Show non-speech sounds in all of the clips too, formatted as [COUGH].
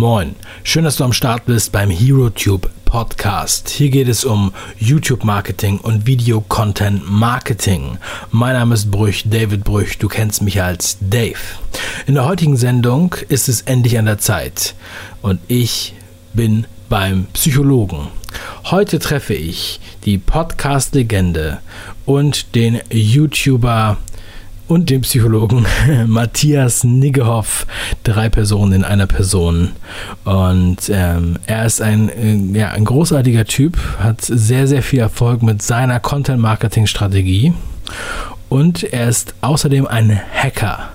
Moin, schön, dass du am Start bist beim HeroTube Podcast. Hier geht es um YouTube Marketing und Video Content Marketing. Mein Name ist Brüch, David Brüch, du kennst mich als Dave. In der heutigen Sendung ist es endlich an der Zeit und ich bin beim Psychologen. Heute treffe ich die Podcast-Legende und den YouTuber und dem Psychologen [LAUGHS] Matthias Niggehoff. Drei Personen in einer Person. Und ähm, er ist ein, äh, ja, ein großartiger Typ, hat sehr, sehr viel Erfolg mit seiner Content-Marketing-Strategie. Und er ist außerdem ein Hacker.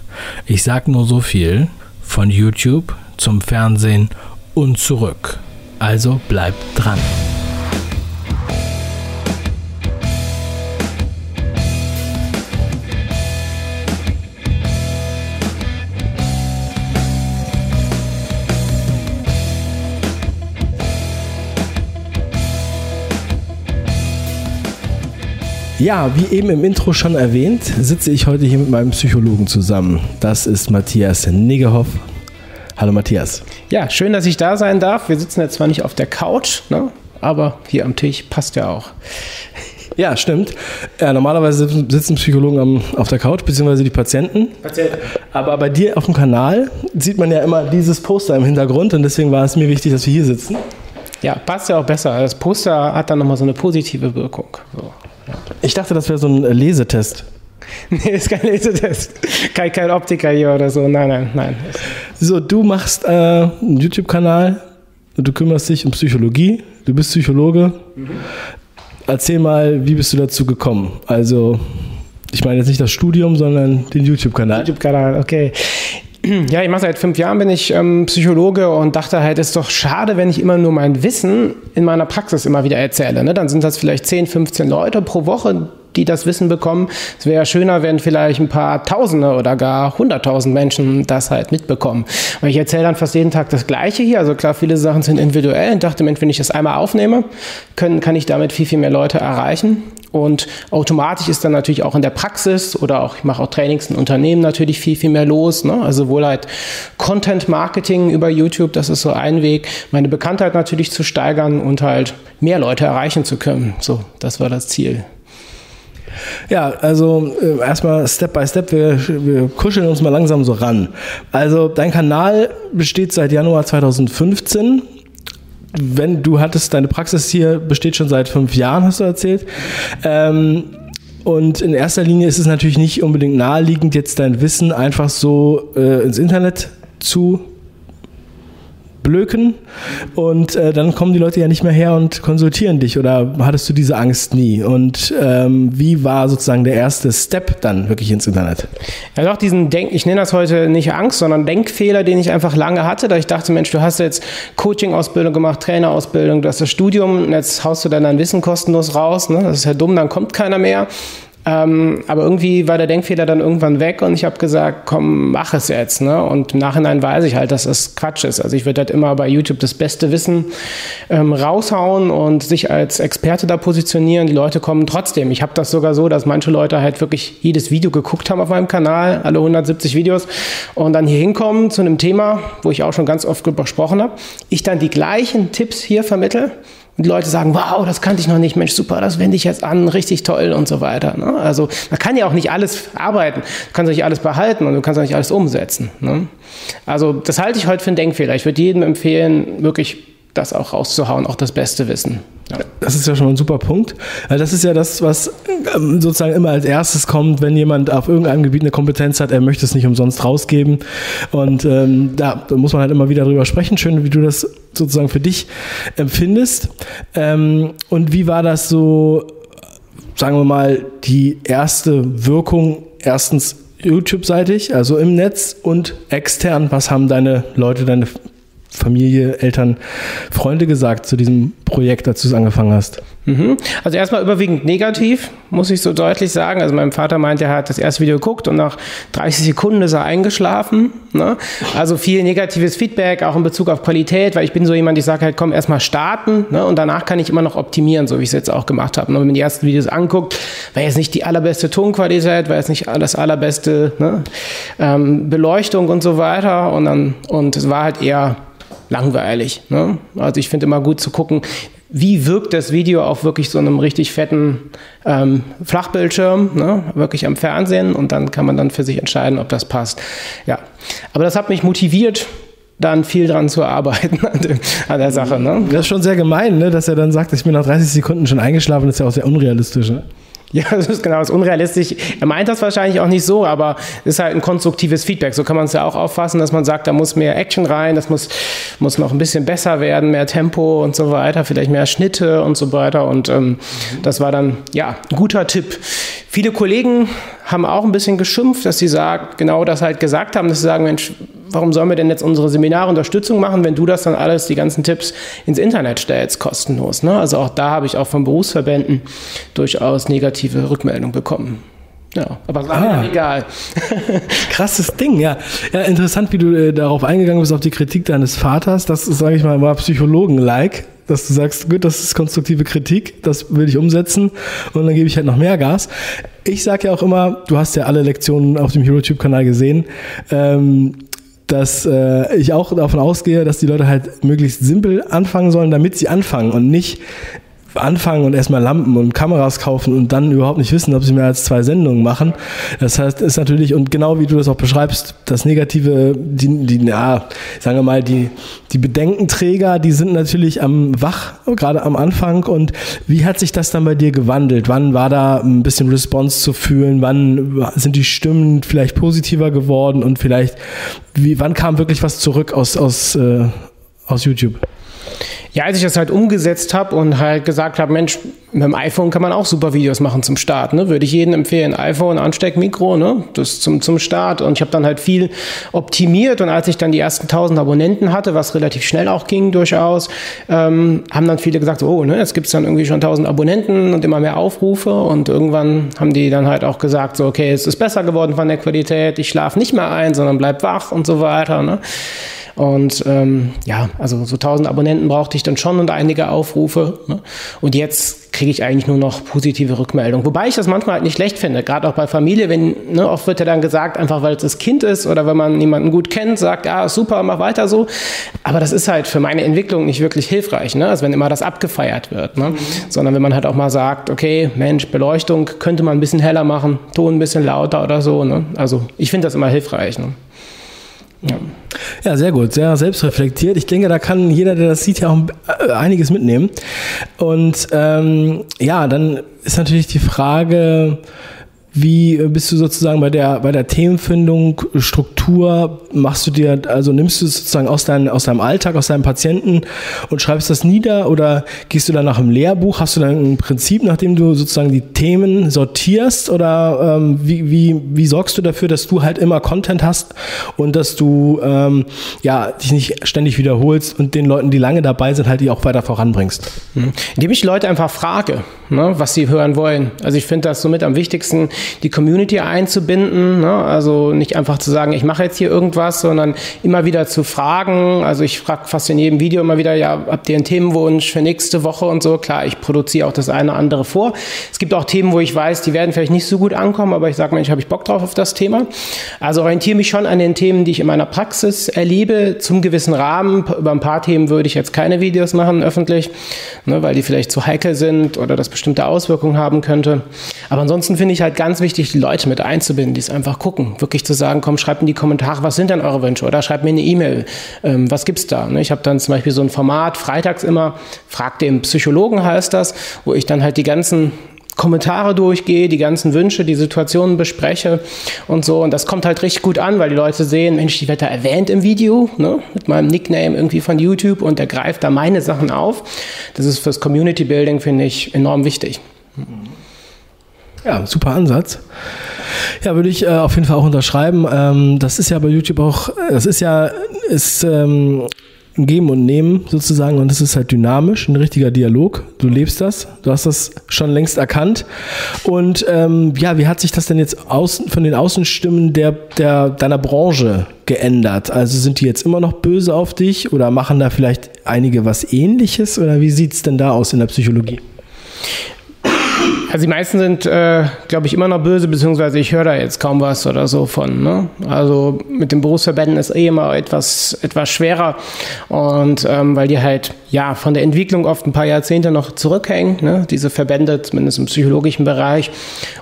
Ich sage nur so viel von YouTube zum Fernsehen und zurück. Also bleibt dran. Ja, wie eben im Intro schon erwähnt, sitze ich heute hier mit meinem Psychologen zusammen. Das ist Matthias Niggerhoff. Hallo Matthias. Ja, schön, dass ich da sein darf. Wir sitzen jetzt zwar nicht auf der Couch, ne? aber hier am Tisch passt ja auch. Ja, stimmt. Ja, normalerweise sitzen Psychologen am, auf der Couch, beziehungsweise die Patienten. Patienten. Aber bei dir auf dem Kanal sieht man ja immer dieses Poster im Hintergrund und deswegen war es mir wichtig, dass wir hier sitzen. Ja, passt ja auch besser. Das Poster hat dann nochmal so eine positive Wirkung. So. Ich dachte, das wäre so ein Lesetest. [LAUGHS] Nee, ist kein Lesetest. Kein, kein Optiker hier oder so. Nein, nein, nein. So, du machst äh, einen YouTube-Kanal und du kümmerst dich um Psychologie. Du bist Psychologe. Mhm. Erzähl mal, wie bist du dazu gekommen? Also, ich meine jetzt nicht das Studium, sondern den YouTube-Kanal. YouTube-Kanal, okay. Ja, ich mache seit fünf Jahren, bin ich ähm, Psychologe und dachte halt, ist doch schade, wenn ich immer nur mein Wissen in meiner Praxis immer wieder erzähle. Ne? Dann sind das vielleicht 10, 15 Leute pro Woche, die das Wissen bekommen. Es wäre schöner, wenn vielleicht ein paar Tausende oder gar hunderttausend Menschen das halt mitbekommen. Und ich erzähle dann fast jeden Tag das Gleiche hier. Also klar, viele Sachen sind individuell und dachte, wenn ich das einmal aufnehme, können, kann ich damit viel, viel mehr Leute erreichen. Und automatisch ist dann natürlich auch in der Praxis oder auch, ich mache auch Trainings in Unternehmen natürlich viel, viel mehr los. Ne? Also wohl halt Content Marketing über YouTube, das ist so ein Weg, meine Bekanntheit natürlich zu steigern und halt mehr Leute erreichen zu können. So, das war das Ziel. Ja, also äh, erstmal Step by Step, wir, wir kuscheln uns mal langsam so ran. Also dein Kanal besteht seit Januar 2015 wenn du hattest, deine Praxis hier besteht schon seit fünf Jahren, hast du erzählt. Ähm, und in erster Linie ist es natürlich nicht unbedingt naheliegend, jetzt dein Wissen einfach so äh, ins Internet zu blöken und äh, dann kommen die Leute ja nicht mehr her und konsultieren dich oder hattest du diese Angst nie? Und ähm, wie war sozusagen der erste Step dann wirklich ins Internet? Ja, doch diesen Denk, ich nenne das heute nicht Angst, sondern Denkfehler, den ich einfach lange hatte, da ich dachte, Mensch, du hast jetzt Coaching-Ausbildung gemacht, Trainerausbildung, du hast das Studium, jetzt haust du dann dein Wissen kostenlos raus, ne? das ist ja dumm, dann kommt keiner mehr. Ähm, aber irgendwie war der Denkfehler dann irgendwann weg und ich habe gesagt, komm, mach es jetzt. Ne? Und im Nachhinein weiß ich halt, dass es Quatsch ist. Also ich würde halt immer bei YouTube das beste Wissen ähm, raushauen und sich als Experte da positionieren. Die Leute kommen trotzdem. Ich habe das sogar so, dass manche Leute halt wirklich jedes Video geguckt haben auf meinem Kanal, alle 170 Videos, und dann hier hinkommen zu einem Thema, wo ich auch schon ganz oft gesprochen habe. Ich dann die gleichen Tipps hier vermittle und die Leute sagen, wow, das kannte ich noch nicht, Mensch, super, das wende ich jetzt an, richtig toll und so weiter. Ne? Also man kann ja auch nicht alles arbeiten, du kannst nicht alles behalten und du kannst auch nicht alles umsetzen. Ne? Also das halte ich heute für einen Denkfehler. Ich würde jedem empfehlen, wirklich das auch rauszuhauen, auch das beste Wissen. Ja. Das ist ja schon ein super Punkt. Das ist ja das, was ähm, sozusagen immer als erstes kommt, wenn jemand auf irgendeinem Gebiet eine Kompetenz hat, er möchte es nicht umsonst rausgeben. Und ähm, da muss man halt immer wieder drüber sprechen. Schön, wie du das sozusagen für dich empfindest. Ähm, und wie war das so, sagen wir mal, die erste Wirkung erstens YouTube-seitig, also im Netz und extern? Was haben deine Leute, deine Familie, Eltern, Freunde gesagt zu diesem Projekt, als du es angefangen hast? Mhm. Also erstmal überwiegend negativ, muss ich so deutlich sagen. Also mein Vater meint, er hat das erste Video geguckt und nach 30 Sekunden ist er eingeschlafen. Ne? Also viel negatives Feedback, auch in Bezug auf Qualität, weil ich bin so jemand, ich sage halt, komm, erstmal starten ne? und danach kann ich immer noch optimieren, so wie ich es jetzt auch gemacht habe. Und wenn man die ersten Videos anguckt, war jetzt nicht die allerbeste Tonqualität, war jetzt nicht das allerbeste ne? ähm, Beleuchtung und so weiter. Und, dann, und es war halt eher langweilig. Ne? Also ich finde immer gut zu gucken, wie wirkt das Video auf wirklich so einem richtig fetten ähm, Flachbildschirm, ne? wirklich am Fernsehen und dann kann man dann für sich entscheiden, ob das passt. Ja, aber das hat mich motiviert, dann viel dran zu arbeiten [LAUGHS] an, der Sache. Ne? Das ist schon sehr gemein, ne? dass er dann sagt, ich bin nach 30 Sekunden schon eingeschlafen, das ist ja auch sehr unrealistisch. Ne? [LAUGHS] Ja, das ist genau, das ist unrealistisch. Er meint das wahrscheinlich auch nicht so, aber es ist halt ein konstruktives Feedback. So kann man es ja auch auffassen, dass man sagt, da muss mehr Action rein, das muss, muss noch ein bisschen besser werden, mehr Tempo und so weiter, vielleicht mehr Schnitte und so weiter. Und ähm, das war dann, ja, ein guter Tipp. Viele Kollegen haben auch ein bisschen geschimpft, dass sie sagen, genau das halt gesagt haben, dass sie sagen, Mensch, warum sollen wir denn jetzt unsere Seminare Unterstützung machen, wenn du das dann alles, die ganzen Tipps ins Internet stellst, kostenlos. Ne? Also auch da habe ich auch von Berufsverbänden durchaus negative Rückmeldungen bekommen. Ja, aber ah, egal. [LAUGHS] Krasses Ding, ja. Ja, interessant, wie du äh, darauf eingegangen bist, auf die Kritik deines Vaters. Das ist, sage ich mal, war Psychologen-like dass du sagst, gut, das ist konstruktive Kritik, das will ich umsetzen und dann gebe ich halt noch mehr Gas. Ich sage ja auch immer, du hast ja alle Lektionen auf dem HeroTube-Kanal gesehen, ähm, dass äh, ich auch davon ausgehe, dass die Leute halt möglichst simpel anfangen sollen, damit sie anfangen und nicht anfangen und erstmal Lampen und Kameras kaufen und dann überhaupt nicht wissen, ob sie mehr als zwei Sendungen machen. Das heißt, ist natürlich, und genau wie du das auch beschreibst, das Negative, die, die ja, sagen wir mal, die, die Bedenkenträger, die sind natürlich am Wach, gerade am Anfang. Und wie hat sich das dann bei dir gewandelt? Wann war da ein bisschen Response zu fühlen? Wann sind die Stimmen vielleicht positiver geworden? Und vielleicht, wie, wann kam wirklich was zurück aus, aus, äh, aus YouTube? Ja, als ich das halt umgesetzt habe und halt gesagt habe, Mensch, mit dem iPhone kann man auch super Videos machen zum Start. Ne? Würde ich jedem empfehlen, iPhone, Ansteckmikro, ne? das zum, zum Start. Und ich habe dann halt viel optimiert und als ich dann die ersten 1000 Abonnenten hatte, was relativ schnell auch ging durchaus, ähm, haben dann viele gesagt, oh, ne, jetzt gibt's dann irgendwie schon 1000 Abonnenten und immer mehr Aufrufe und irgendwann haben die dann halt auch gesagt, so, okay, es ist besser geworden von der Qualität, ich schlafe nicht mehr ein, sondern bleib wach und so weiter. Ne? Und ähm, ja, also so 1000 Abonnenten brauchte ich dann schon und einige Aufrufe. Ne? Und jetzt kriege ich eigentlich nur noch positive Rückmeldungen. Wobei ich das manchmal halt nicht schlecht finde, gerade auch bei Familie, wenn, ne, oft wird ja dann gesagt, einfach weil es das Kind ist oder wenn man jemanden gut kennt, sagt, ja, super, mach weiter so. Aber das ist halt für meine Entwicklung nicht wirklich hilfreich, ne? also wenn immer das abgefeiert wird. Ne? Mhm. Sondern wenn man halt auch mal sagt, okay, Mensch, Beleuchtung könnte man ein bisschen heller machen, Ton ein bisschen lauter oder so. Ne? Also ich finde das immer hilfreich. Ne? Ja. ja, sehr gut, sehr selbstreflektiert. Ich denke, da kann jeder, der das sieht, ja auch äh, einiges mitnehmen. Und ähm, ja, dann ist natürlich die Frage, wie bist du sozusagen bei der, bei der Themenfindung, Struktur, machst du dir, also nimmst du sozusagen aus, dein, aus deinem Alltag, aus deinem Patienten und schreibst das nieder oder gehst du dann nach einem Lehrbuch? Hast du dann ein Prinzip, nachdem du sozusagen die Themen sortierst oder ähm, wie, wie, wie sorgst du dafür, dass du halt immer Content hast und dass du ähm, ja, dich nicht ständig wiederholst und den Leuten, die lange dabei sind, halt die auch weiter voranbringst? Mhm. Indem ich Leute einfach frage, ne, was sie hören wollen. Also ich finde das somit am wichtigsten, die Community einzubinden. Ne? Also nicht einfach zu sagen, ich mache jetzt hier irgendwas, sondern immer wieder zu fragen. Also ich frage fast in jedem Video immer wieder, ja, habt ihr einen Themenwunsch für nächste Woche und so? Klar, ich produziere auch das eine oder andere vor. Es gibt auch Themen, wo ich weiß, die werden vielleicht nicht so gut ankommen, aber ich sage, Mensch, habe ich Bock drauf auf das Thema. Also orientiere mich schon an den Themen, die ich in meiner Praxis erlebe, zum gewissen Rahmen. Über ein paar Themen würde ich jetzt keine Videos machen öffentlich, ne, weil die vielleicht zu heikel sind oder das bestimmte Auswirkungen haben könnte. Aber ansonsten finde ich halt ganz wichtig, die Leute mit einzubinden, die es einfach gucken. Wirklich zu sagen, komm, schreibt in die Kommentare, was sind denn eure Wünsche? Oder schreibt mir eine E-Mail, ähm, was gibt's da? Ne? Ich habe dann zum Beispiel so ein Format, freitags immer, fragt den Psychologen heißt das, wo ich dann halt die ganzen Kommentare durchgehe, die ganzen Wünsche, die Situationen bespreche und so. Und das kommt halt richtig gut an, weil die Leute sehen, Mensch, die wird da erwähnt im Video, ne, mit meinem Nickname irgendwie von YouTube und der greift da meine Sachen auf. Das ist fürs Community Building, finde ich, enorm wichtig. Ja, super Ansatz. Ja, würde ich äh, auf jeden Fall auch unterschreiben. Ähm, das ist ja bei YouTube auch, das ist ja, ist ähm, ein Geben und Nehmen sozusagen und es ist halt dynamisch, ein richtiger Dialog. Du lebst das, du hast das schon längst erkannt. Und ähm, ja, wie hat sich das denn jetzt außen, von den Außenstimmen der, der, deiner Branche geändert? Also sind die jetzt immer noch böse auf dich oder machen da vielleicht einige was ähnliches oder wie sieht es denn da aus in der Psychologie? Also die meisten sind, äh, glaube ich, immer noch böse, beziehungsweise ich höre da jetzt kaum was oder so von. Ne? Also mit den Berufsverbänden ist eh immer etwas, etwas schwerer und ähm, weil die halt ja von der Entwicklung oft ein paar Jahrzehnte noch zurückhängen, ne? diese Verbände, zumindest im psychologischen Bereich.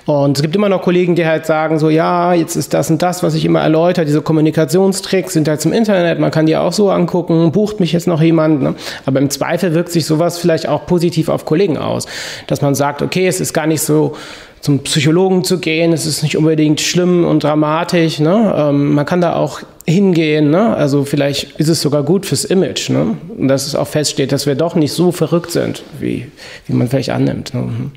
Und es gibt immer noch Kollegen, die halt sagen so, ja, jetzt ist das und das, was ich immer erläutere, diese Kommunikationstricks sind halt im Internet, man kann die auch so angucken, bucht mich jetzt noch jemand. Ne? Aber im Zweifel wirkt sich sowas vielleicht auch positiv auf Kollegen aus, dass man sagt, okay, es ist gar nicht so zum Psychologen zu gehen, es ist nicht unbedingt schlimm und dramatisch. Ne? Ähm, man kann da auch hingehen. Ne? Also vielleicht ist es sogar gut fürs Image. Ne? Und dass es auch feststeht, dass wir doch nicht so verrückt sind, wie, wie man vielleicht annimmt. Ne? Mhm.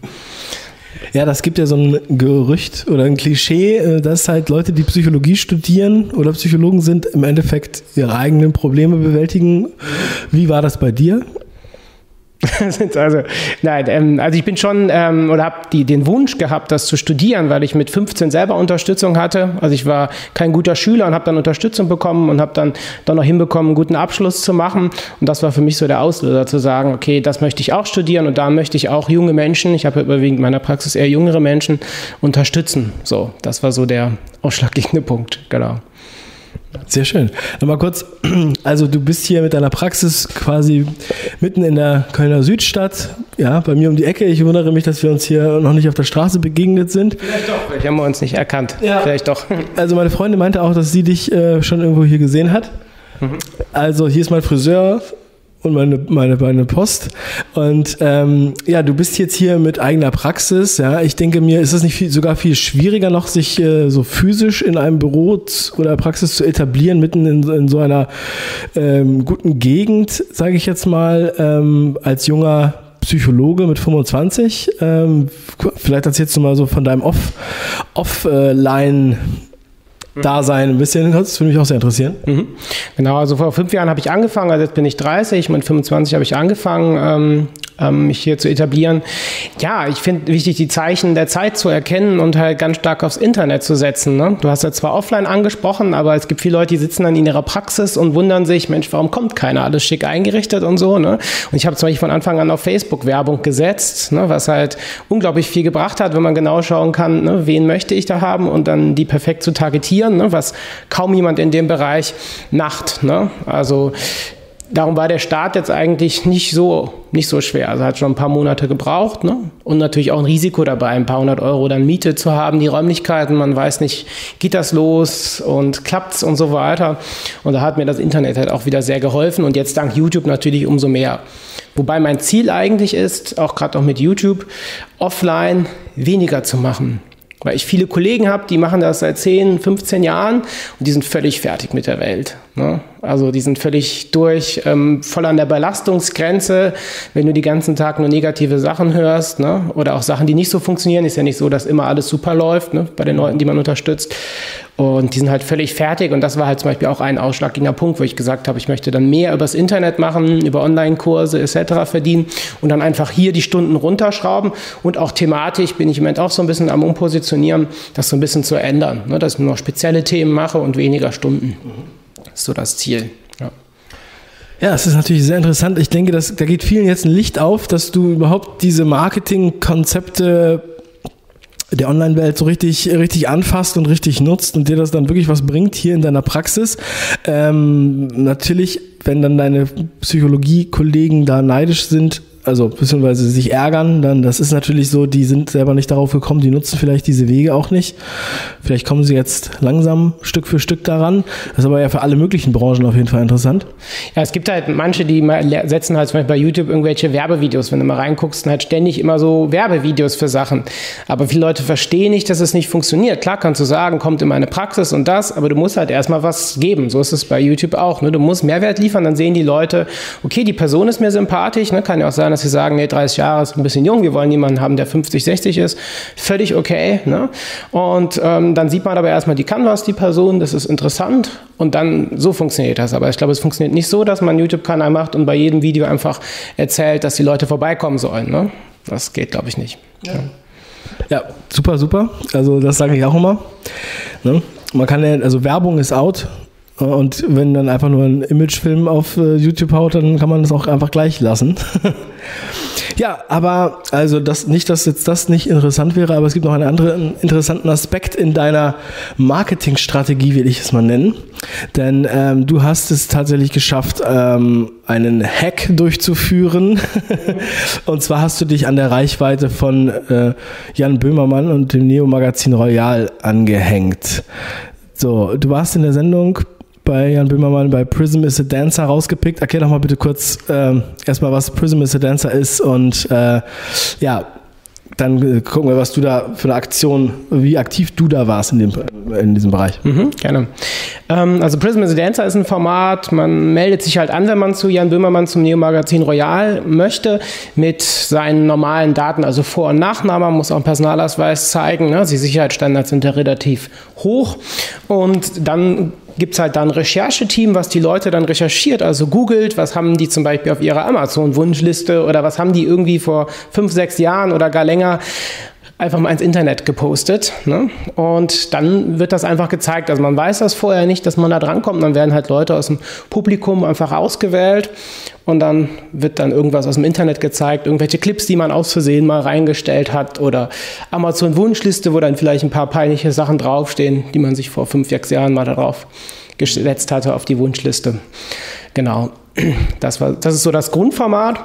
Ja, das gibt ja so ein Gerücht oder ein Klischee, äh, dass halt Leute, die Psychologie studieren oder Psychologen sind, im Endeffekt ihre eigenen Probleme bewältigen. Wie war das bei dir? [LAUGHS] also, nein, ähm, also ich bin schon ähm, oder habe den Wunsch gehabt, das zu studieren, weil ich mit 15 selber Unterstützung hatte. Also ich war kein guter Schüler und habe dann Unterstützung bekommen und habe dann doch noch hinbekommen, einen guten Abschluss zu machen. Und das war für mich so der Auslöser, zu sagen, okay, das möchte ich auch studieren und da möchte ich auch junge Menschen, ich habe überwiegend in meiner Praxis eher jüngere Menschen, unterstützen. So, das war so der ausschlaggebende Punkt, genau. Sehr schön. Nochmal kurz, [CLEARS THROAT] also du bist hier mit deiner Praxis quasi mitten in der Kölner Südstadt, ja, bei mir um die Ecke. Ich wundere mich, dass wir uns hier noch nicht auf der Straße begegnet sind. Vielleicht doch, vielleicht haben wir uns nicht erkannt. Ja. Vielleicht doch. [LAUGHS] Also meine Freundin meinte auch, dass sie dich äh, schon irgendwo hier gesehen hat. Mhm. Also hier ist mein Friseur, und meine, meine, meine Post. Und ähm, ja, du bist jetzt hier mit eigener Praxis. Ja, ich denke mir, ist es nicht viel, sogar viel schwieriger noch, sich äh, so physisch in einem Büro oder Praxis zu etablieren, mitten in, in so einer ähm, guten Gegend, sage ich jetzt mal, ähm, als junger Psychologe mit 25. Ähm, vielleicht erzählst du mal so von deinem Off, Offline Dasein ein bisschen. Das würde mich auch sehr interessieren. Mhm. Genau, also vor fünf Jahren habe ich angefangen, also jetzt bin ich 30, mit 25 habe ich angefangen, ähm, ähm, mich hier zu etablieren. Ja, ich finde wichtig, die Zeichen der Zeit zu erkennen und halt ganz stark aufs Internet zu setzen. Ne? Du hast ja zwar offline angesprochen, aber es gibt viele Leute, die sitzen dann in ihrer Praxis und wundern sich, Mensch, warum kommt keiner? Alles schick eingerichtet und so. Ne? Und ich habe zum Beispiel von Anfang an auf Facebook Werbung gesetzt, ne? was halt unglaublich viel gebracht hat, wenn man genau schauen kann, ne? wen möchte ich da haben und dann die perfekt zu targetieren, ne? was kaum jemand in dem Bereich macht. Ne? Also darum war der Start jetzt eigentlich nicht so, nicht so schwer. Also hat schon ein paar Monate gebraucht. Ne? Und natürlich auch ein Risiko dabei, ein paar hundert Euro dann Miete zu haben, die Räumlichkeiten. Man weiß nicht, geht das los und klappt's und so weiter. Und da hat mir das Internet halt auch wieder sehr geholfen. Und jetzt dank YouTube natürlich umso mehr. Wobei mein Ziel eigentlich ist, auch gerade auch mit YouTube, offline weniger zu machen. Weil ich viele Kollegen habe, die machen das seit 10, 15 Jahren und die sind völlig fertig mit der Welt. Ne? Also die sind völlig durch, ähm, voll an der Belastungsgrenze, wenn du die ganzen Tag nur negative Sachen hörst ne? oder auch Sachen, die nicht so funktionieren. Ist ja nicht so, dass immer alles super läuft ne? bei den Leuten, die man unterstützt. Und die sind halt völlig fertig. Und das war halt zum Beispiel auch ein ausschlaggebender Punkt, wo ich gesagt habe, ich möchte dann mehr übers Internet machen, über Online-Kurse etc. verdienen und dann einfach hier die Stunden runterschrauben. Und auch thematisch bin ich im Moment auch so ein bisschen am Umpositionieren, das so ein bisschen zu ändern. Ne? Dass ich nur noch spezielle Themen mache und weniger Stunden. Das ist so das Ziel. Ja. Ja, es ist natürlich sehr interessant. Ich denke, dass, da geht vielen jetzt ein Licht auf, dass du überhaupt diese Marketingkonzepte der Online-Welt so richtig, richtig anfasst und richtig nutzt und dir das dann wirklich was bringt hier in deiner Praxis. Ähm, natürlich, wenn dann deine Psychologie-Kollegen da neidisch sind, also beziehungsweise sich ärgern, dann das ist natürlich so, die sind selber nicht darauf gekommen, die nutzen vielleicht diese Wege auch nicht. Vielleicht kommen sie jetzt langsam Stück für Stück daran. Das ist aber ja für alle möglichen Branchen auf jeden Fall interessant. Ja, es gibt halt manche, die setzen halt zum Beispiel bei YouTube irgendwelche Werbevideos, wenn du mal reinguckst, halt ständig immer so Werbevideos für Sachen. Aber viele Leute verstehen nicht, dass es nicht funktioniert. Klar kannst du sagen, kommt in meine Praxis und das, aber du musst halt erstmal was geben. So ist es bei YouTube auch. Ne? Du musst Mehrwert liefern, dann sehen die Leute, okay, die Person ist mir sympathisch, ne? kann ja auch sein, dass sie sagen, nee, 30 Jahre ist ein bisschen jung, wir wollen jemanden haben, der 50, 60 ist, völlig okay. Ne? Und ähm, dann sieht man aber erstmal die Canvas, die Person, das ist interessant und dann so funktioniert das. Aber ich glaube, es funktioniert nicht so, dass man einen YouTube-Kanal macht und bei jedem Video einfach erzählt, dass die Leute vorbeikommen sollen. Ne? Das geht, glaube ich, nicht. Ja. ja. super, super. Also das sage ich auch immer. Ne? Man kann ja, also Werbung ist out Und wenn dann einfach nur ein Imagefilm auf äh, YouTube haut, dann kann man das auch einfach gleich lassen. [LAUGHS] ja, aber also das nicht, dass jetzt das nicht interessant wäre, aber es gibt noch einen anderen interessanten Aspekt in deiner Marketingstrategie, will ich es mal nennen. Denn ähm, du hast es tatsächlich geschafft, ähm, einen Hack durchzuführen. [LAUGHS] und zwar hast du dich an der Reichweite von äh, Jan Böhmermann und dem Neo-Magazin Royal angehängt. So, du warst in der Sendung bei Jan Böhmermann bei Prism is a Dancer rausgepickt. Erklär doch mal bitte kurz äh, erstmal, was Prism is a Dancer ist und äh, ja, dann äh, gucken wir, was du da für eine Aktion, wie aktiv du da warst in, dem, in diesem Bereich. Mhm, gerne. Ähm, also Prism is a Dancer ist ein Format, man meldet sich halt an, wenn man zu Jan Böhmermann zum Neo-Magazin Royal möchte, mit seinen normalen Daten, also Vor- und Nachname, muss auch einen Personalausweis zeigen. Ne? Die Sicherheitsstandards sind ja relativ hoch. Und dann gibt es halt dann ein Rechercheteam, was die Leute dann recherchiert, also googelt, was haben die zum Beispiel auf ihrer Amazon-Wunschliste oder was haben die irgendwie vor fünf, sechs Jahren oder gar länger einfach mal ins Internet gepostet. Ne? Und dann wird das einfach gezeigt. Also man weiß das vorher nicht, dass man da drankommt. Dann werden halt Leute aus dem Publikum einfach ausgewählt und dann wird dann irgendwas aus dem Internet gezeigt, irgendwelche Clips, die man aus Versehen mal reingestellt hat oder Amazon-Wunschliste, wo dann vielleicht ein paar peinliche Sachen draufstehen, die man sich vor fünf, sechs Jahren mal darauf gesetzt hatte auf die Wunschliste. Genau. Das, war, das ist so das Grundformat.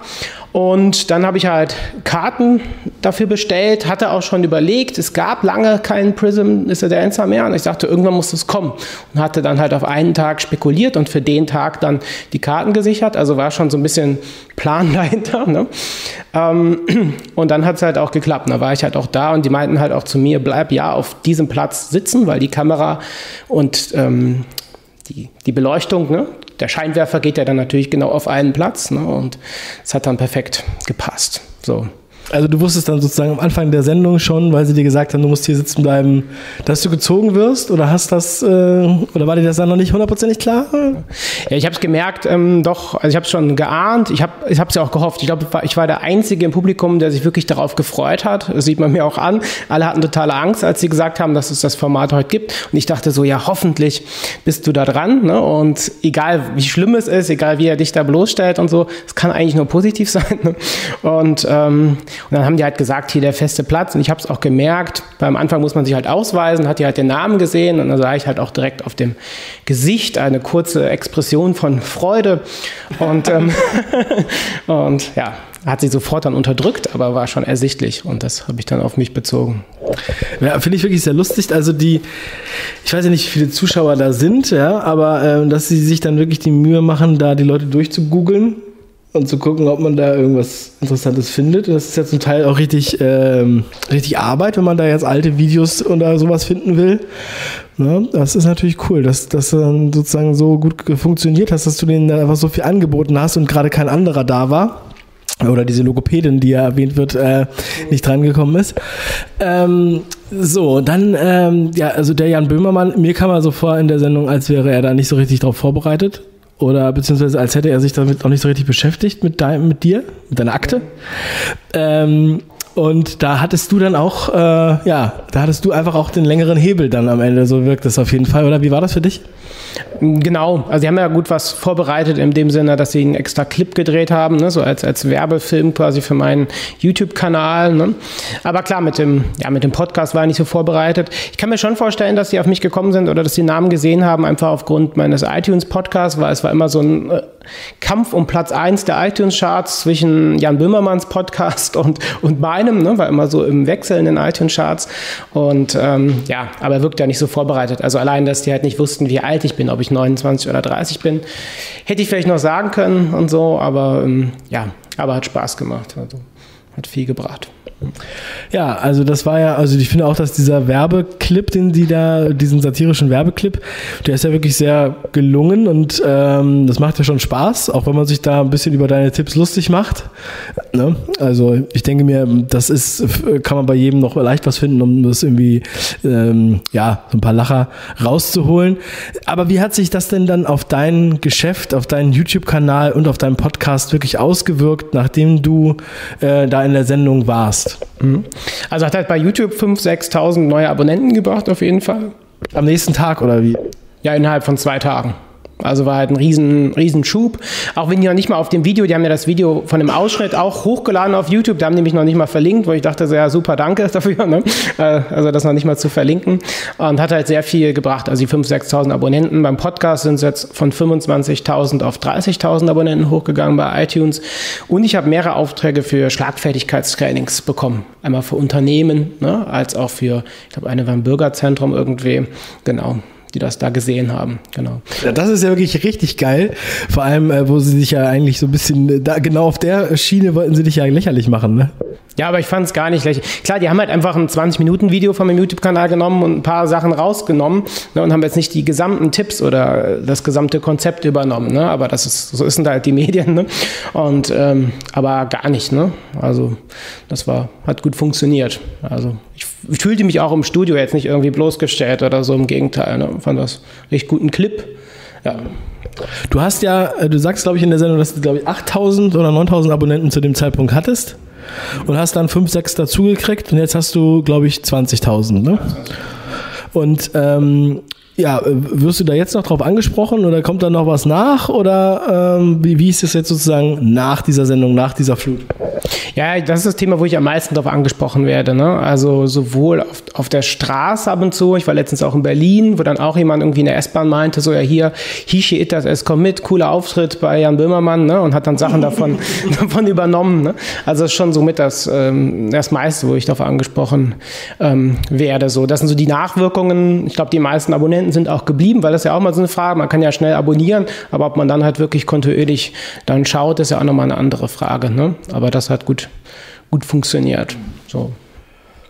Und dann habe ich halt Karten dafür bestellt, hatte auch schon überlegt, es gab lange keinen Prism is a Dancer mehr und ich dachte, irgendwann muss es kommen. Und hatte dann halt auf einen Tag spekuliert und für den Tag dann die Karten gesichert. Also war schon so ein bisschen Plan [LAUGHS] dahinter. Ne? Ähm, und dann hat es halt auch geklappt. Da war ich halt auch da und die meinten halt auch zu mir, bleib ja auf diesem Platz sitzen, weil die Kamera und ähm, die Beleuchtung, ne? Der Scheinwerfer geht ja dann natürlich genau auf einen Platz ne? und es hat dann perfekt gepasst. So. Also du wusstest dann sozusagen am Anfang der Sendung schon, weil sie dir gesagt haben, du musst hier sitzen bleiben, dass du gezogen wirst oder hast das äh, oder war dir das dann noch nicht hundertprozentig klar? Ja, ich habe es gemerkt, ähm, doch, also ich habe es schon geahnt, ich habe ich es ja auch gehofft. Ich glaube, ich war der Einzige im Publikum, der sich wirklich darauf gefreut hat. Das sieht man mir auch an. Alle hatten totale Angst, als sie gesagt haben, dass es das Format heute gibt. Und ich dachte so, ja, hoffentlich bist du da dran. Ne? Und egal wie schlimm es ist, egal wie er dich da bloßstellt und so, es kann eigentlich nur positiv [LAUGHS] sein. Ne? Und ähm, und dann haben die halt gesagt, hier der feste Platz. Und ich habe es auch gemerkt, beim Anfang muss man sich halt ausweisen, hat die halt den Namen gesehen und dann sah ich halt auch direkt auf dem Gesicht eine kurze Expression von Freude. Und, ähm, [LAUGHS] und ja, hat sie sofort dann unterdrückt, aber war schon ersichtlich und das habe ich dann auf mich bezogen. Ja, finde ich wirklich sehr lustig. Also die, ich weiß ja nicht, wie viele Zuschauer da sind, ja, aber äh, dass sie sich dann wirklich die Mühe machen, da die Leute durchzugoogeln und zu gucken, ob man da irgendwas Interessantes findet. Das ist ja zum Teil auch richtig, ähm, richtig Arbeit, wenn man da jetzt alte Videos oder sowas finden will. Ja, das ist natürlich cool, dass das dann sozusagen so gut funktioniert hast, dass du denen einfach so viel angeboten hast und gerade kein anderer da war. Oder diese Logopädin, die ja erwähnt wird, äh, nicht drangekommen ist. Ähm, so, dann, ähm, ja, also der Jan Böhmermann, mir kam er so vor in der Sendung, als wäre er da nicht so richtig drauf vorbereitet oder beziehungsweise als hätte er sich damit auch nicht so richtig beschäftigt mit, dein, mit dir, mit deiner Akte. Ähm, und da hattest du dann auch, äh, ja, da hattest du einfach auch den längeren Hebel dann am Ende, so wirkt es auf jeden Fall, oder? Wie war das für dich? Genau, also sie haben ja gut was vorbereitet in dem Sinne, dass sie einen extra Clip gedreht haben, ne? so als, als Werbefilm quasi für meinen YouTube-Kanal. Ne? Aber klar, mit dem, ja, mit dem Podcast war ich nicht so vorbereitet. Ich kann mir schon vorstellen, dass sie auf mich gekommen sind oder dass sie Namen gesehen haben, einfach aufgrund meines iTunes-Podcasts, weil es war immer so ein äh, Kampf um Platz 1 der iTunes-Charts zwischen Jan Böhmermanns Podcast und, und meinem, ne? war immer so im Wechsel in den iTunes-Charts. Und ähm, ja, aber er wirkt ja nicht so vorbereitet. Also allein, dass die halt nicht wussten, wie alt ich bin, ob ich 29 oder 30 bin, hätte ich vielleicht noch sagen können und so, aber ähm, ja, aber hat Spaß gemacht. Also hat viel gebracht. Ja, also das war ja, also ich finde auch, dass dieser Werbeclip, den die da, diesen satirischen Werbeclip, der ist ja wirklich sehr gelungen und ähm, das macht ja schon Spaß, auch wenn man sich da ein bisschen über deine Tipps lustig macht. Ne? Also ich denke mir, das ist, kann man bei jedem noch leicht was finden, um das irgendwie, ähm, ja, so ein paar Lacher rauszuholen. Aber wie hat sich das denn dann auf dein Geschäft, auf deinen YouTube-Kanal und auf deinen Podcast wirklich ausgewirkt, nachdem du äh, da in der Sendung warst? Mhm. Also hat halt bei YouTube 5.000, 6.000 neue Abonnenten gebracht, auf jeden Fall. Am nächsten Tag oder wie? Ja, innerhalb von zwei Tagen. Also war halt ein riesen, riesen Schub. Auch wenn die noch nicht mal auf dem Video, die haben ja das Video von dem Ausschnitt auch hochgeladen auf YouTube, da haben die mich noch nicht mal verlinkt, wo ich dachte, ja super, danke [LAUGHS] dafür, ne? Äh, also das noch nicht mal zu verlinken. Und hat halt sehr viel gebracht. Also die 5.000, 6.000 Abonnenten. Beim Podcast sind es jetzt von 25.000 auf 30.000 Abonnenten hochgegangen bei iTunes. Und ich habe mehrere Aufträge für Schlagfertigkeitstrainings bekommen. Einmal für Unternehmen, ne? als auch für, ich glaube, eine war ein Bürgerzentrum irgendwie. Genau die das da gesehen haben. Genau. Ja, das ist ja wirklich richtig geil. Vor allem, äh, wo sie sich ja eigentlich so ein bisschen, äh, da genau auf der Schiene wollten sie dich ja lächerlich machen, ne? Ja, aber ich fand es gar nicht lächerlich. Klar, die haben halt einfach ein 20-Minuten-Video von meinem YouTube-Kanal genommen und ein paar Sachen rausgenommen ne, und haben jetzt nicht die gesamten Tipps oder das gesamte Konzept übernommen. Ne? Aber das ist, so sind halt die Medien. Ne? Und, ähm, aber gar nicht. Ne? Also das war, hat gut funktioniert. Also ich, ich fühlte mich auch im Studio jetzt nicht irgendwie bloßgestellt oder so. Im Gegenteil. Ne? Fand das richtig guten Clip. Ja. Du hast ja, äh, du sagst, glaube ich, in der Sendung, dass du, glaube ich, 8000 oder 9000 Abonnenten zu dem Zeitpunkt hattest und hast dann 5, 6 dazugekriegt und jetzt hast du, glaube ich, 20.000. Ne? Und ähm, ja, äh, wirst du da jetzt noch drauf angesprochen oder kommt da noch was nach? Oder ähm, wie, wie ist es jetzt sozusagen nach dieser Sendung, nach dieser Flut? Ja, das ist das Thema, wo ich am meisten darauf angesprochen werde. Ne? Also sowohl auf, auf der Straße ab und zu, ich war letztens auch in Berlin, wo dann auch jemand irgendwie in der S-Bahn meinte, so ja hier, Hishi Itas, es kommt mit, cooler Auftritt bei Jan Böhmermann ne? und hat dann Sachen davon, [LAUGHS] [LAUGHS] davon übernommen. Ne? Also das ist schon somit das, ähm, das meiste, wo ich darauf angesprochen ähm, werde. So, das sind so die Nachwirkungen. Ich glaube, die meisten Abonnenten sind auch geblieben, weil das ist ja auch mal so eine Frage, man kann ja schnell abonnieren, aber ob man dann halt wirklich kontinuierlich dann schaut, ist ja auch nochmal eine andere Frage. Ne? Aber das hat gut gut funktioniert. So.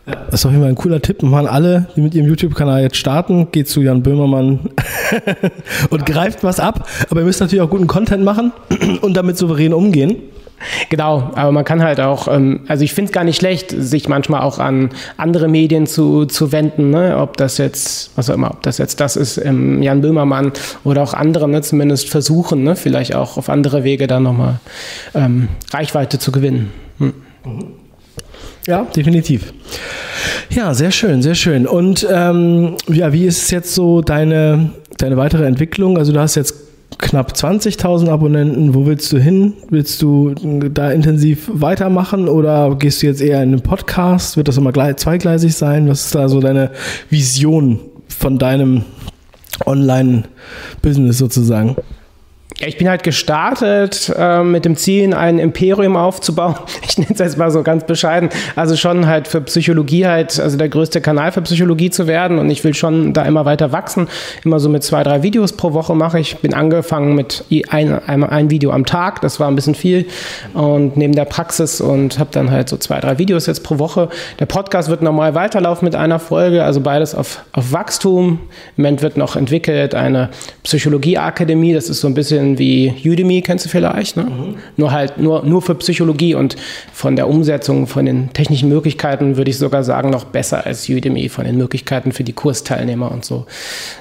Das ist auf jeden Fall ein cooler Tipp. Machen alle, die mit ihrem YouTube-Kanal jetzt starten, geht zu Jan Böhmermann [LAUGHS] und greift was ab. Aber ihr müsst natürlich auch guten Content machen [CLEARS THROAT] und damit souverän umgehen. Genau, aber man kann halt auch, ähm, also ich finde es gar nicht schlecht, sich manchmal auch an andere Medien zu, zu wenden, ne? ob das jetzt, was auch immer, ob das jetzt das ist, ähm, Jan Böhmermann oder auch andere, ne? zumindest versuchen, ne? vielleicht auch auf andere Wege dann nochmal ähm, Reichweite zu gewinnen. Hm. Ja, definitiv. Ja, sehr schön, sehr schön. Und ähm, ja, wie ist jetzt so deine, deine weitere Entwicklung? Also du hast jetzt knapp 20.000 Abonnenten. Wo willst du hin? Willst du da intensiv weitermachen oder gehst du jetzt eher in einen Podcast? Wird das immer zweigleisig sein? Was ist da so deine Vision von deinem Online-Business sozusagen? Ich bin halt gestartet äh, mit dem Ziel, ein Imperium aufzubauen. [LAUGHS] Ich nenne es jetzt mal so ganz bescheiden. Also schon halt für Psychologie halt, also der größte Kanal für Psychologie zu werden. Und ich will schon da immer weiter wachsen. Immer so mit zwei, drei Videos pro Woche mache ich. Bin angefangen mit ein, ein, ein Video am Tag. Das war ein bisschen viel. Und neben der Praxis und habe dann halt so zwei, drei Videos jetzt pro Woche. Der Podcast wird normal weiterlaufen mit einer Folge. Also beides auf, auf Wachstum. Im Moment wird noch entwickelt eine Psychologieakademie. Das ist so ein bisschen wie Udemy, kennst du vielleicht, ne? Mhm. Nur halt nur, nur für Psychologie und von der Umsetzung, von den technischen Möglichkeiten würde ich sogar sagen, noch besser als Udemy, von den Möglichkeiten für die Kursteilnehmer und so.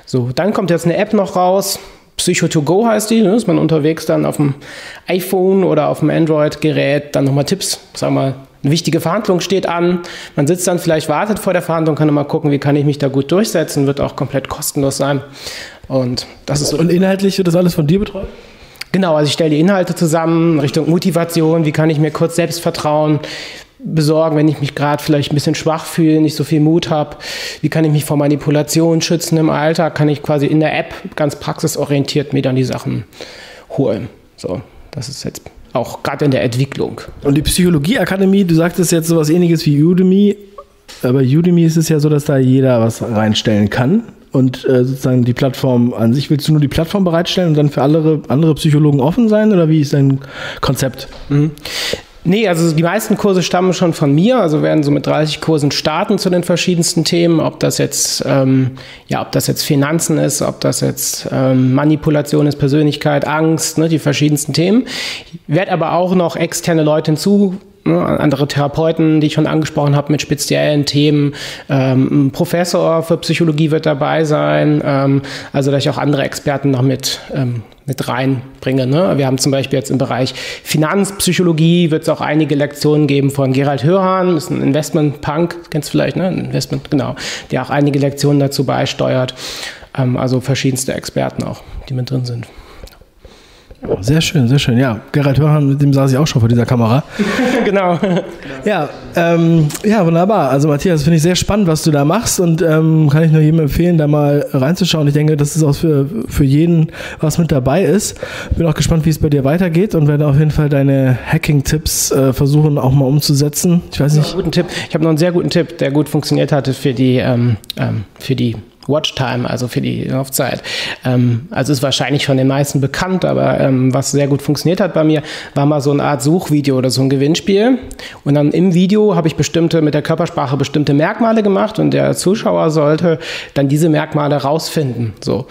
So, dann kommt jetzt eine App noch raus. Psycho2Go heißt die, ne? ist man unterwegs dann auf dem iPhone oder auf dem Android-Gerät dann nochmal Tipps, sag mal, eine wichtige Verhandlung steht an. Man sitzt dann vielleicht, wartet vor der Verhandlung, kann nochmal gucken, wie kann ich mich da gut durchsetzen, wird auch komplett kostenlos sein. Und das ist so. Und inhaltlich wird das alles von dir betreut? Genau, also ich stelle die Inhalte zusammen Richtung Motivation, wie kann ich mir kurz Selbstvertrauen besorgen, wenn ich mich gerade vielleicht ein bisschen schwach fühle, nicht so viel Mut habe, wie kann ich mich vor Manipulation schützen im Alltag, kann ich quasi in der App ganz praxisorientiert mir dann die Sachen holen. So, das ist jetzt auch gerade in der Entwicklung. Und die Psychologieakademie, du sagtest jetzt sowas ähnliches wie Udemy, aber Udemy ist es ja so, dass da jeder was reinstellen kann und äh, sozusagen die Plattform an sich, willst du nur die Plattform bereitstellen und dann für andere, andere Psychologen offen sein oder wie ist dein Konzept? Mhm. Nee, also die meisten Kurse stammen schon von mir, also werden so mit 30 Kursen starten zu den verschiedensten Themen, ob das jetzt, ähm, ja, ob das jetzt Finanzen ist, ob das jetzt ähm, Manipulation ist, Persönlichkeit, Angst, ne, die verschiedensten Themen. Ich werde aber auch noch externe Leute hinzu Ne, andere Therapeuten, die ich schon angesprochen habe, mit speziellen Themen. Ähm, ein Professor für Psychologie wird dabei sein. Ähm, also, dass ich auch andere Experten noch mit, ähm, mit reinbringe. Ne? Wir haben zum Beispiel jetzt im Bereich Finanzpsychologie wird es auch einige Lektionen geben von Gerald Hörhan, ist ein Investment-Punk, kennst du vielleicht, ne? Investment, genau, der auch einige Lektionen dazu beisteuert. Ähm, also verschiedenste Experten auch, die mit drin sind. Sehr schön, sehr schön. Ja, Gerald Hörhan, mit dem saß ich auch schon vor dieser Kamera. [LAUGHS] genau. Ja, ähm, ja, wunderbar. Also Matthias, finde ich sehr spannend, was du da machst und ähm, kann ich nur jedem empfehlen, da mal reinzuschauen. Ich denke, das ist auch für, für jeden, was mit dabei ist. Bin auch gespannt, wie es bei dir weitergeht und werde auf jeden Fall deine Hacking-Tipps äh, versuchen, auch mal umzusetzen. Ich weiß nicht. Guten Tipp. Ich habe noch einen sehr guten Tipp, der gut funktioniert hatte für die, ähm, ähm für die Watchtime, also für die Laufzeit. Ähm, also ist wahrscheinlich schon den meisten bekannt, aber ähm, was sehr gut funktioniert hat bei mir, war mal so eine Art Suchvideo oder so ein Gewinnspiel. Und dann im Video habe ich bestimmte, mit der Körpersprache bestimmte Merkmale gemacht und der Zuschauer sollte dann diese Merkmale rausfinden. So.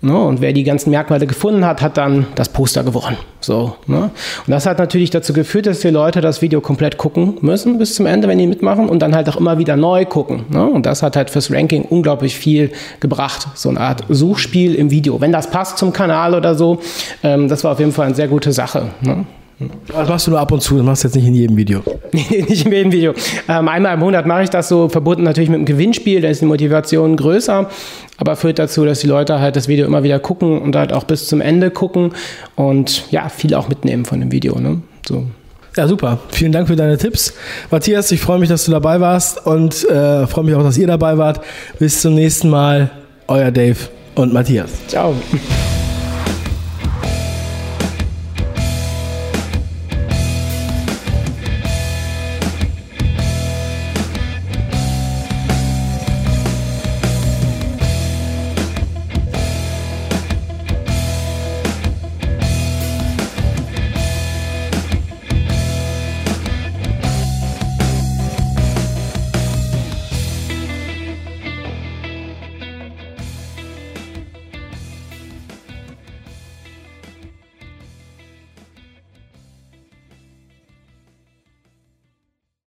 Ne? Und wer die ganzen Merkmale gefunden hat, hat dann das Poster gewonnen. So, ne? Und das hat natürlich dazu geführt, dass die Leute das Video komplett gucken müssen bis zum Ende, wenn die mitmachen und dann halt auch immer wieder neu gucken. Ne? Und das hat halt fürs Ranking unglaublich viel gebracht. So eine Art Suchspiel im Video. Wenn das passt zum Kanal oder so, ähm, das war auf jeden Fall eine sehr gute Sache. Ne? Das machst du nur ab und zu, das machst du jetzt nicht in jedem Video. [LAUGHS] nicht in jedem Video. Ähm, einmal im Monat mache ich das so, verbunden natürlich mit dem Gewinnspiel, da ist die Motivation größer, aber führt dazu, dass die Leute halt das Video immer wieder gucken und halt auch bis zum Ende gucken und ja, viel auch mitnehmen von dem Video. Ne? So. Ja, super. Vielen Dank für deine Tipps. Matthias, ich freue mich, dass du dabei warst und äh, freue mich auch, dass ihr dabei wart. Bis zum nächsten Mal. Euer Dave und Matthias. Ciao.